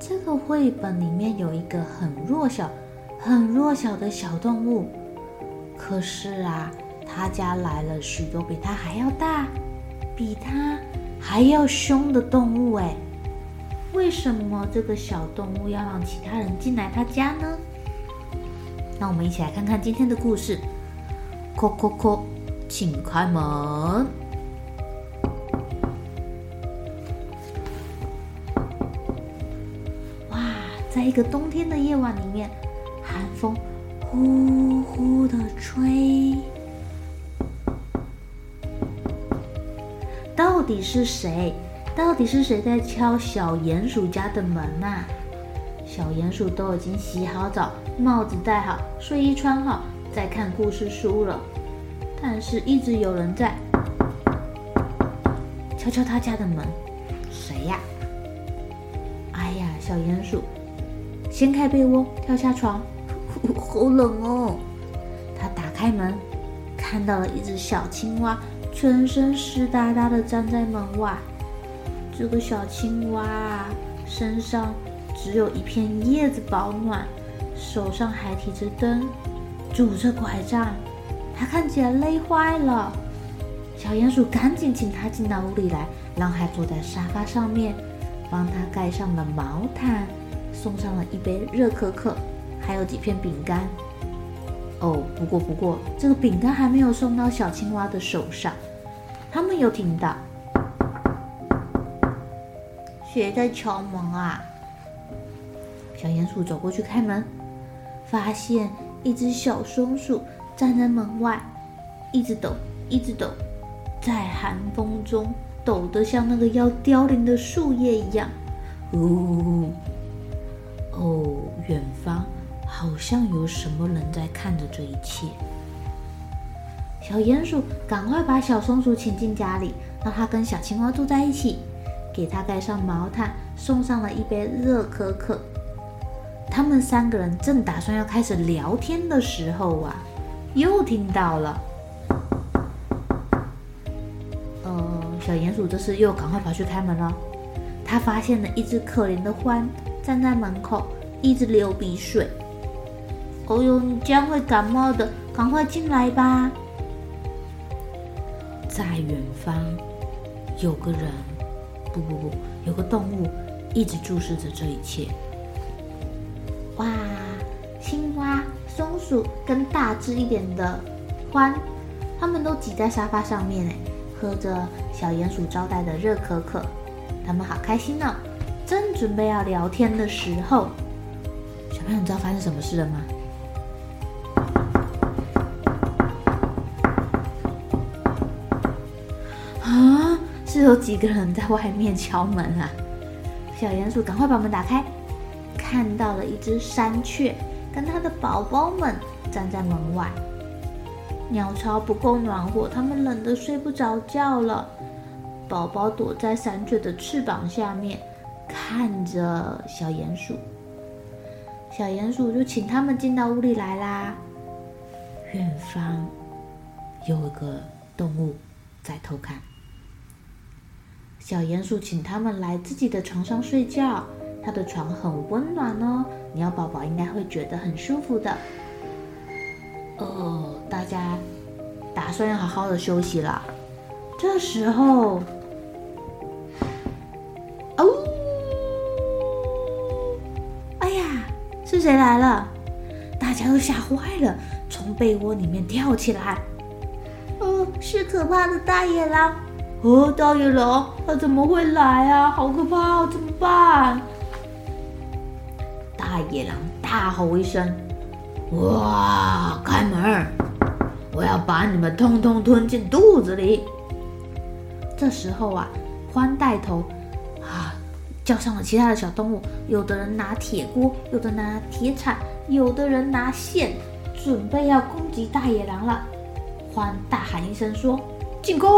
这个绘本里面有一个很弱小、很弱小的小动物，可是啊，他家来了许多比他还要大、比他还要凶的动物哎！为什么这个小动物要让其他人进来他家呢？那我们一起来看看今天的故事。叩叩叩，请开门。在一个冬天的夜晚里面，寒风呼呼的吹。到底是谁？到底是谁在敲小鼹鼠家的门呐、啊？小鼹鼠都已经洗好澡，帽子戴好，睡衣穿好，在看故事书了。但是，一直有人在敲敲他家的门。谁呀？哎呀，小鼹鼠。掀开被窝，跳下床，呼呼，好冷哦！他打开门，看到了一只小青蛙，全身湿哒哒的站在门外。这个小青蛙身上只有一片叶子保暖，手上还提着灯，拄着拐杖，它看起来累坏了。小鼹鼠赶紧请它进到屋里来，然后还坐在沙发上面，帮它盖上了毛毯。送上了一杯热可可，还有几片饼干。哦，不过不过，这个饼干还没有送到小青蛙的手上。他们有听到，谁在敲门啊？小鼹鼠走过去开门，发现一只小松鼠站在门外，一直抖，一直抖，在寒风中抖得像那个要凋零的树叶一样。呜。哦，哦远方好像有什么人在看着这一切。小鼹鼠赶快把小松鼠请进家里，让它跟小青蛙住在一起，给它盖上毛毯，送上了一杯热可可。他们三个人正打算要开始聊天的时候啊，又听到了。呃，小鼹鼠这次又赶快跑去开门了。他发现了一只可怜的獾。站在门口，一直流鼻水。哦哟，你这样会感冒的，赶快进来吧。在远方，有个人，不不不，有个动物一直注视着这一切。哇，青蛙、松鼠跟大只一点的獾，他们都挤在沙发上面，哎，喝着小鼹鼠招待的热可可，他们好开心呢、哦。正准备要聊天的时候，小朋友，你知道发生什么事了吗？啊，是有几个人在外面敲门啊！小鼹鼠赶快把门打开，看到了一只山雀跟它的宝宝们站在门外。鸟巢不够暖和，它们冷得睡不着觉了。宝宝躲在山雀的翅膀下面。看着小鼹鼠，小鼹鼠就请他们进到屋里来啦。远方有一个动物在偷看，小鼹鼠请他们来自己的床上睡觉，他的床很温暖哦，鸟宝宝应该会觉得很舒服的。哦，大家打算要好好的休息了。这时候。是谁来了？大家都吓坏了，从被窝里面跳起来。哦，是可怕的大野狼！哦，大野狼，他怎么会来啊？好可怕，怎么办？大野狼大吼一声：“哇，开门！我要把你们通通吞进肚子里！”这时候啊，宽带头啊，叫上了其他的小动物。有的人拿铁锅，有的拿铁铲，有的人拿线，准备要攻击大野狼了。獾大喊一声说：“进攻！”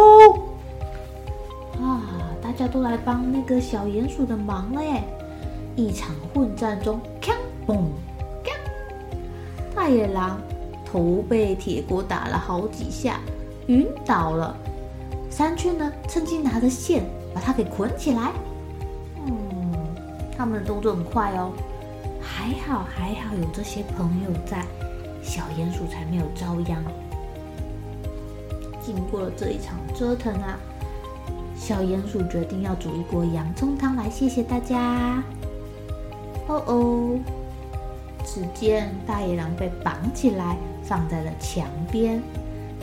啊，大家都来帮那个小鼹鼠的忙了耶！一场混战中，锵嘣锵，大野狼头被铁锅打了好几下，晕倒了。山雀呢，趁机拿着线把它给捆起来。他们的动作很快哦，还好还好有这些朋友在，小鼹鼠才没有遭殃。经过了这一场折腾啊，小鼹鼠决定要煮一锅洋葱汤来谢谢大家。哦哦，只见大野狼被绑起来放在了墙边，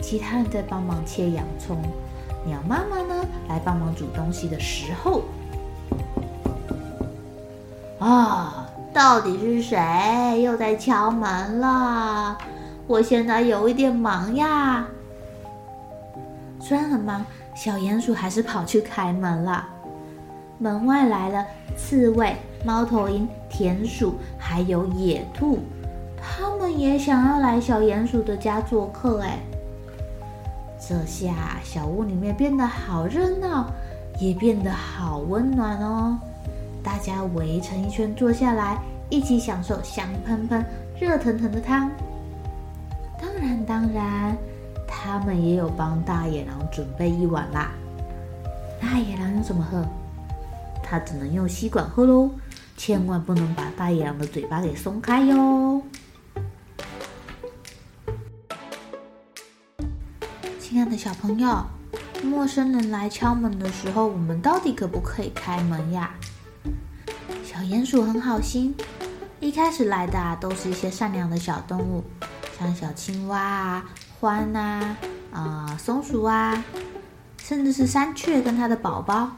其他人在帮忙切洋葱。鸟妈妈呢，来帮忙煮东西的时候，啊，到底是谁又在敲门了？我现在有一点忙呀。虽然很忙，小鼹鼠还是跑去开门了。门外来了刺猬、猫头鹰、田鼠，还有野兔，他们也想要来小鼹鼠的家做客哎。这下小屋里面变得好热闹，也变得好温暖哦。大家围成一圈坐下来，一起享受香喷喷、热腾腾的汤。当然，当然，他们也有帮大野狼准备一碗啦。大野狼要怎么喝？他只能用吸管喝喽，千万不能把大野狼的嘴巴给松开哟。亲爱的小朋友，陌生人来敲门的时候，我们到底可不可以开门呀？小鼹鼠很好心，一开始来的啊，都是一些善良的小动物，像小青蛙啊、獾啊、啊、松鼠啊，甚至是山雀跟它的宝宝。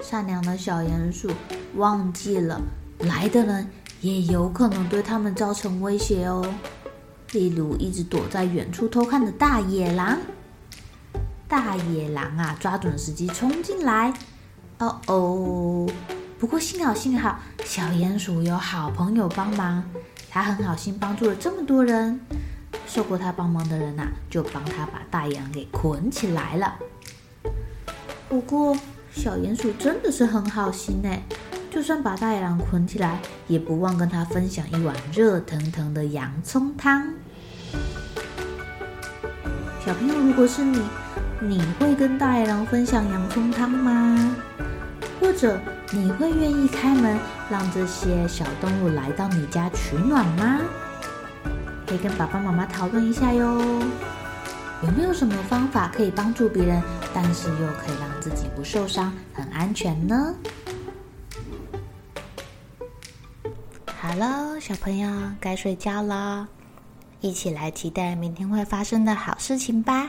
善良的小鼹鼠忘记了，来的人也有可能对他们造成威胁哦。例如，一直躲在远处偷看的大野狼。大野狼啊，抓准时机冲进来。哦哦！不过幸好幸好，小鼹鼠有好朋友帮忙，他很好心帮助了这么多人。受过他帮忙的人呐、啊，就帮他把大野狼给捆起来了。不过，小鼹鼠真的是很好心呢。就算把大野狼捆起来，也不忘跟他分享一碗热腾腾的洋葱汤。小朋友，如果是你，你会跟大野狼分享洋葱汤吗？或者你会愿意开门让这些小动物来到你家取暖吗？可以跟爸爸妈妈讨论一下哟。有没有什么方法可以帮助别人，但是又可以让自己不受伤、很安全呢？好喽，小朋友该睡觉了，一起来期待明天会发生的好事情吧。